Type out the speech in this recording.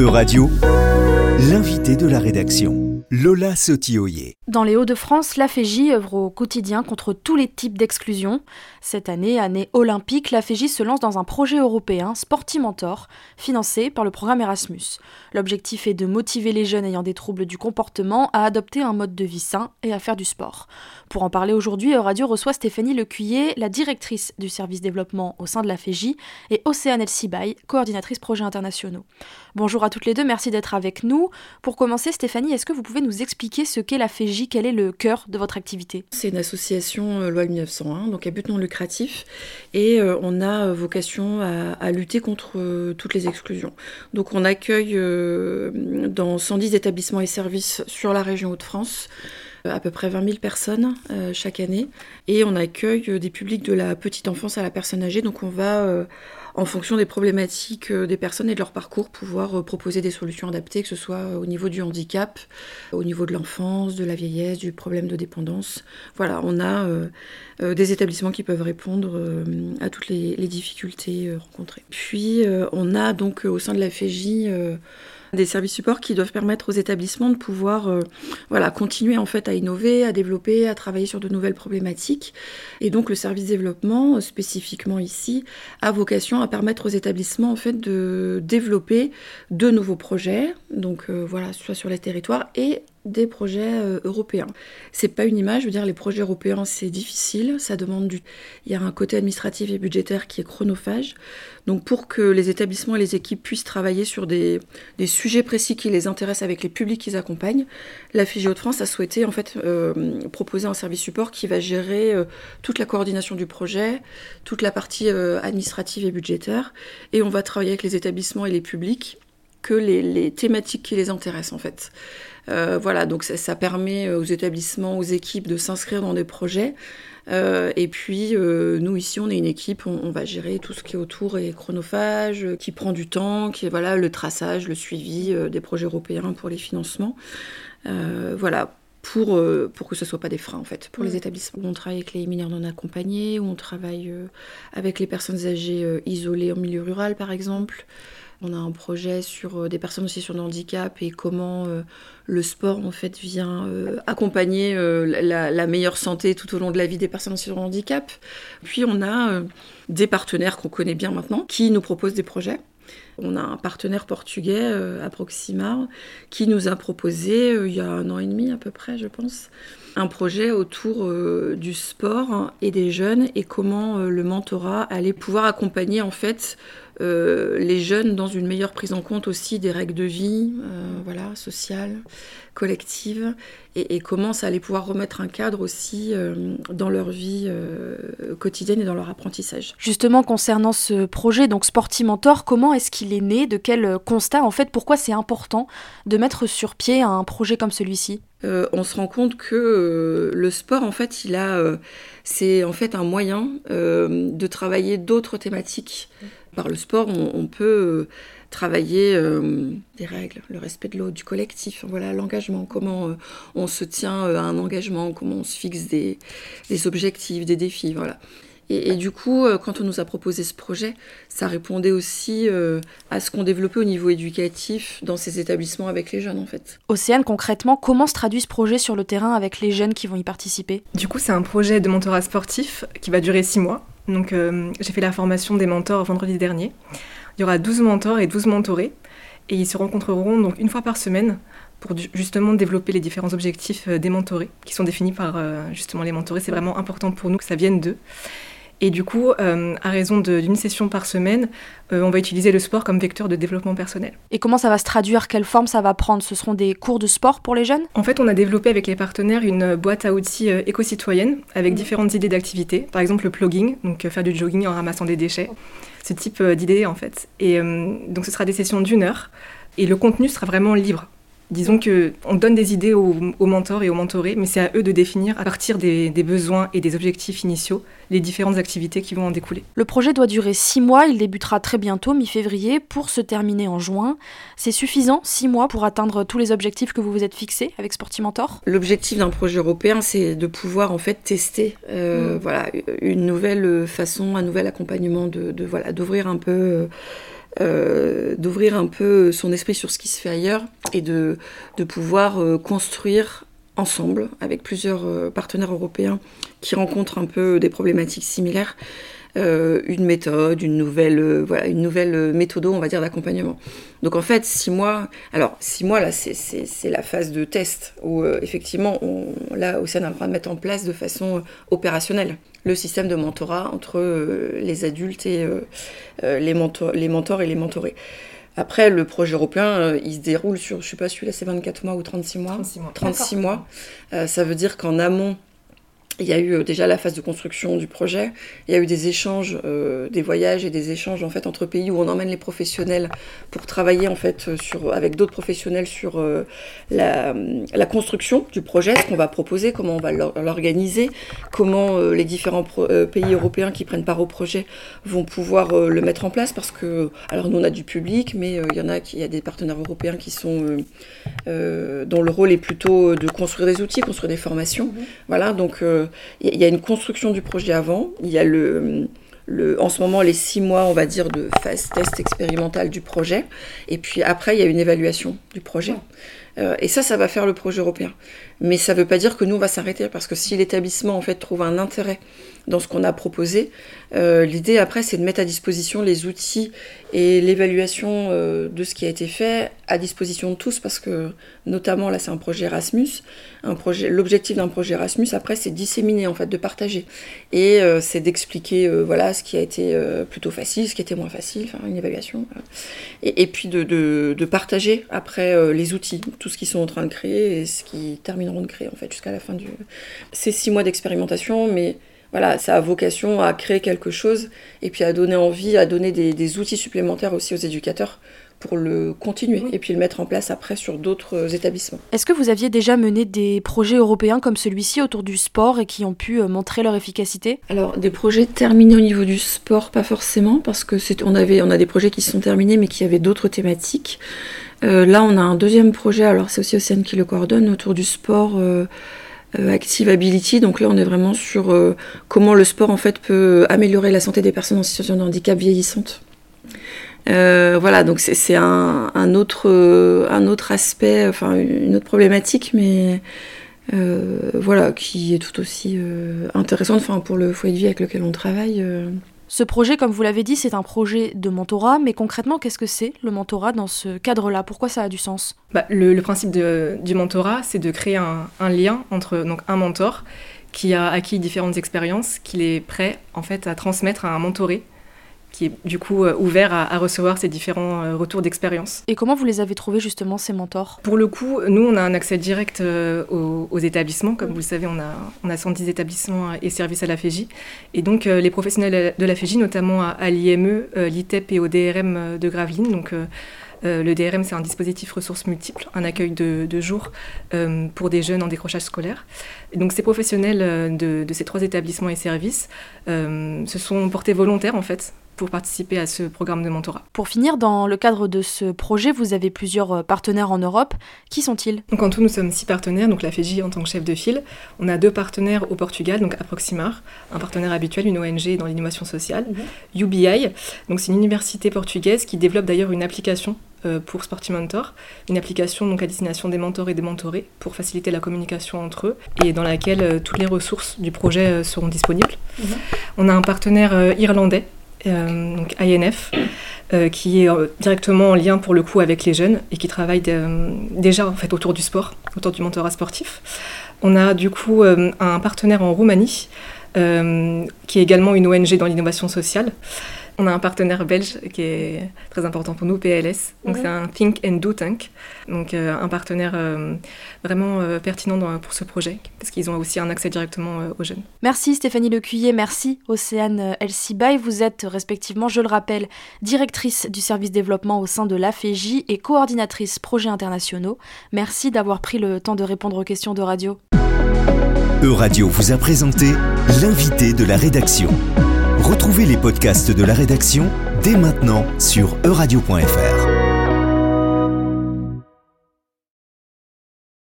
E-Radio, l'invité de la rédaction. Lola Sotioyer. Dans les Hauts-de-France, la FEJ œuvre au quotidien contre tous les types d'exclusion. Cette année, année olympique, la FEJ se lance dans un projet européen, Sportimentor, financé par le programme Erasmus. L'objectif est de motiver les jeunes ayant des troubles du comportement à adopter un mode de vie sain et à faire du sport. Pour en parler aujourd'hui, Radio reçoit Stéphanie Lecuyer, la directrice du service développement au sein de la FEJ, et Océane Elsibaï, coordinatrice projets internationaux. Bonjour à toutes les deux, merci d'être avec nous. Pour commencer, Stéphanie, est-ce que vous pouvez nous expliquer ce qu'est la Quel est le cœur de votre activité? C'est une association euh, loi 1901, donc à but non lucratif, et euh, on a euh, vocation à, lutter contre toutes les exclusions. Donc on accueille dans 110 établissements et services sur la région Hauts-de-France à peu près 20 000 personnes chaque année. Et on accueille des publics de la petite enfance à la personne âgée. Donc on va en fonction des problématiques euh, des personnes et de leur parcours, pouvoir euh, proposer des solutions adaptées, que ce soit euh, au niveau du handicap, au niveau de l'enfance, de la vieillesse, du problème de dépendance. Voilà, on a des établissements qui peuvent répondre à toutes les, les difficultés rencontrées. Puis on a donc au sein de la FEJ des services supports qui doivent permettre aux établissements de pouvoir euh, voilà, continuer en fait à innover, à développer, à travailler sur de nouvelles problématiques. Et donc le service développement, euh, spécifiquement ici, a vocation à permettre aux établissements en fait de développer de nouveaux projets, donc euh, voilà, soit sur les territoires et des projets euh, européens. C'est pas une image, je veux dire, les projets européens, c'est difficile, ça demande du. Il y a un côté administratif et budgétaire qui est chronophage. Donc, pour que les établissements et les équipes puissent travailler sur des, sujets précis qui les intéressent avec les publics qu'ils accompagnent, la FIGO de France a souhaité en fait euh, proposer un service support qui va gérer toute la coordination du projet, toute la partie administrative et budgétaire, et on va travailler avec les établissements et les publics que les, les thématiques qui les intéressent en fait. Euh, voilà, donc ça, permet euh, aux établissements, aux équipes de s'inscrire dans des projets. Euh, et puis, nous, ici, on est une équipe, on, va gérer tout ce qui est autour et chronophage, qui prend du temps, qui est voilà, le traçage, le suivi des projets européens pour les financements. voilà, pour, pour que ce ne soit pas des freins en fait pour les établissements. On travaille avec les mineurs non accompagnés, on travaille avec les personnes âgées isolées en milieu rural par exemple. On a un projet sur euh, des personnes aussi sur le handicap et comment euh, le sport en fait vient euh, accompagner la, meilleure santé tout au long de la vie des personnes sur le handicap. Puis on a des partenaires qu'on connaît bien maintenant qui nous proposent des projets. On a un partenaire portugais, Approximar, qui nous a proposé, il y a un an et demi à peu près, je pense, un projet autour du sport et des jeunes et comment le mentorat allait pouvoir accompagner en fait euh, les jeunes dans une meilleure prise en compte aussi des règles de vie, euh, voilà, sociales, collectives, et, comment ça allait pouvoir remettre un cadre aussi euh, dans leur vie quotidienne et dans leur apprentissage. Justement, concernant ce projet, donc Sportimentor, comment est-ce qu'il est né? De quel constat, en fait, pourquoi c'est important de mettre sur pied un projet comme celui-ci? On se rend compte que le sport, en fait, il a, c'est en fait un moyen de travailler d'autres thématiques par le sport, on, peut euh, travailler euh, des règles, le respect de l'autre, du collectif, voilà, l'engagement, comment euh, on se tient à un engagement, comment on se fixe des, objectifs, des défis, voilà. Et, du coup, quand on nous a proposé ce projet, ça répondait aussi à ce qu'on développait au niveau éducatif dans ces établissements avec les jeunes, en fait. Océane, concrètement, comment se traduit ce projet sur le terrain avec les jeunes qui vont y participer? Du coup, c'est un projet de mentorat sportif qui va durer six mois. Donc euh, j'ai fait la formation des mentors vendredi dernier. Il y aura 12 mentors et 12 mentorés. Et ils se rencontreront donc une fois par semaine pour justement développer les différents objectifs euh, des mentorés, qui sont définis par euh, justement les mentorés. C'est vraiment important pour nous que ça vienne d'eux. Et du coup, euh, à raison d'une session par semaine, euh, on va utiliser le sport comme vecteur de développement personnel. Et comment ça va se traduire? Quelle forme ça va prendre? Ce seront des cours de sport pour les jeunes? En fait, on a développé avec les partenaires une boîte à outils euh, éco-citoyenne avec différentes idées d'activités. Par exemple, le plugging, donc faire du jogging en ramassant des déchets. Ce type d'idées, en fait. Et donc, ce sera des sessions d'une heure. Et le contenu sera vraiment libre. Disons que on donne des idées aux, mentors et aux mentorés, mais c'est à eux de définir à partir des, besoins et des objectifs initiaux les différentes activités qui vont en découler. Le projet doit durer six mois, il débutera très bientôt, mi-février, pour se terminer en juin. C'est suffisant, six mois, pour atteindre tous les objectifs que vous vous êtes fixés avec Sportimentor L'objectif d'un projet européen, c'est de pouvoir en fait tester euh, mm. voilà, une nouvelle façon, un nouvel accompagnement, de, voilà, d'ouvrir un peu... Euh, d'ouvrir un peu son esprit sur ce qui se fait ailleurs et de, de pouvoir construire ensemble avec plusieurs partenaires européens qui rencontrent un peu des problématiques similaires euh, une méthode, une nouvelle, euh, voilà, une nouvelle euh, méthode, on va dire, d'accompagnement. Donc en fait, six mois, alors six mois, là, c'est la phase de test où effectivement, on, là, Océane est en train de mettre en place de façon opérationnelle le système de mentorat entre les adultes et les, mentors, les mentors et les mentorés. Après, le projet européen, il se déroule sur, je sais pas, celui-là, c'est 24 mois ou 36 mois? 36 mois. 36 mois. ça veut dire qu'en amont, il y a eu euh, déjà la phase de construction du projet, il y a eu des échanges, euh, des voyages et des échanges en fait entre pays où on emmène les professionnels pour travailler en fait euh, sur, avec d'autres professionnels sur la, la, construction du projet, ce qu'on va proposer, comment on va l'organiser, comment les différents pays européens qui prennent part au projet vont pouvoir le mettre en place parce que alors nous on a du public, mais il y en a qui y a des partenaires européens qui sont dont le rôle est plutôt de construire des outils, construire des formations, mmh. voilà donc il y a une construction du projet avant, il y a le, le, en ce moment les six mois, on va dire, de phase test expérimentale du projet, et puis après, il y a une évaluation du projet. Euh, et ça, ça va faire le projet européen. Mais ça ne veut pas dire que nous, on va s'arrêter, parce que si l'établissement, en fait, trouve un intérêt dans ce qu'on a proposé, euh, l'idée, après, c'est de mettre à disposition les outils et l'évaluation euh, de ce qui a été fait à disposition de tous, parce que, notamment, là, c'est un projet Erasmus. L'objectif d'un projet Erasmus, après, c'est de disséminer, en fait, de partager. Et c'est d'expliquer, voilà, ce qui a été plutôt facile, ce qui était moins facile, une évaluation. Et, puis de, de, de partager, après, les outils, tout ce qu'ils sont en train de créer et ce qu'ils termineront de créer en fait jusqu'à la fin du. C'est six mois d'expérimentation, mais voilà, ça a vocation à créer quelque chose et puis à donner envie, à donner des, outils supplémentaires aussi aux éducateurs pour le continuer et puis le mettre en place après sur d'autres établissements. Est-ce que vous aviez déjà mené des projets européens comme celui-ci autour du sport et qui ont pu euh, montrer leur efficacité? Alors des projets terminés au niveau du sport, pas forcément, parce que on avait on a des projets qui sont terminés mais qui avaient d'autres thématiques. Euh, là, on a un deuxième projet, alors c'est aussi Océane qui le coordonne, autour du sport euh, euh, Active Ability. Donc là, on est vraiment sur comment le sport en fait peut améliorer la santé des personnes en situation de handicap vieillissantes. voilà, donc c'est un, un, autre, un autre aspect, enfin une autre problématique, mais voilà, qui est tout aussi intéressante enfin, pour le foyer de vie avec lequel on travaille. Ce projet, comme vous l'avez dit, c'est un projet de mentorat, mais concrètement, qu'est-ce que c'est le mentorat dans ce cadre-là? Pourquoi ça a du sens? Bah, le, principe du mentorat, c'est de créer un, lien entre donc, un mentor qui a acquis différentes expériences, qu'il est prêt en fait à transmettre à un mentoré qui est du coup euh, ouvert à, recevoir ces différents euh, retours d'expérience. Et comment vous les avez trouvés justement, ces mentors? Pour le coup, nous, on a un accès direct euh, aux, établissements. Comme vous le savez, on a, on a 110 établissements et services à la FEJ. Et donc, les professionnels de la FEJ, notamment à, l'IME, l'ITEP et au DRM de Gravelines, donc le DRM, c'est un dispositif ressources multiples, un accueil de, de jour pour des jeunes en décrochage scolaire. Et donc ces professionnels de, de, ces trois établissements et services se sont portés volontaires en fait pour participer à ce programme de mentorat. Pour finir, dans le cadre de ce projet, vous avez plusieurs euh, partenaires en Europe. Qui sont-ils? Donc en tout, nous sommes six partenaires, donc la FEJ en tant que chef de file. On a deux partenaires au Portugal, donc Approximar, un partenaire habituel, une ONG dans l'innovation sociale. UBI, mhm. donc c'est une université portugaise qui développe d'ailleurs une application euh, pour Sporty Mentor, une application donc à destination des mentors et des mentorés pour faciliter la communication entre eux et dans laquelle euh, toutes les ressources du projet seront disponibles. Mhm. On a un partenaire irlandais donc INF, euh, qui est euh, directement en lien pour le coup avec les jeunes et qui travaille déjà en fait autour du sport, autour du mentorat sportif. On a du coup un partenaire en Roumanie, qui est également une ONG dans l'innovation sociale. On a un partenaire belge qui est très important pour nous, PLS. Donc c'est un Think and Do Tank. Donc euh, un partenaire euh, vraiment euh, pertinent pour ce projet parce qu'ils ont aussi un accès directement aux jeunes. Merci Stéphanie Lecuyer, merci Océane Elsibaï. Vous êtes respectivement, je le rappelle, directrice du service développement au sein de l'AFEJ et coordinatrice projets internationaux. Merci d'avoir pris le temps de répondre aux questions de radio. E-Radio vous a présenté l'invité de la rédaction. Retrouvez les podcasts de la rédaction dès maintenant sur euradio.fr.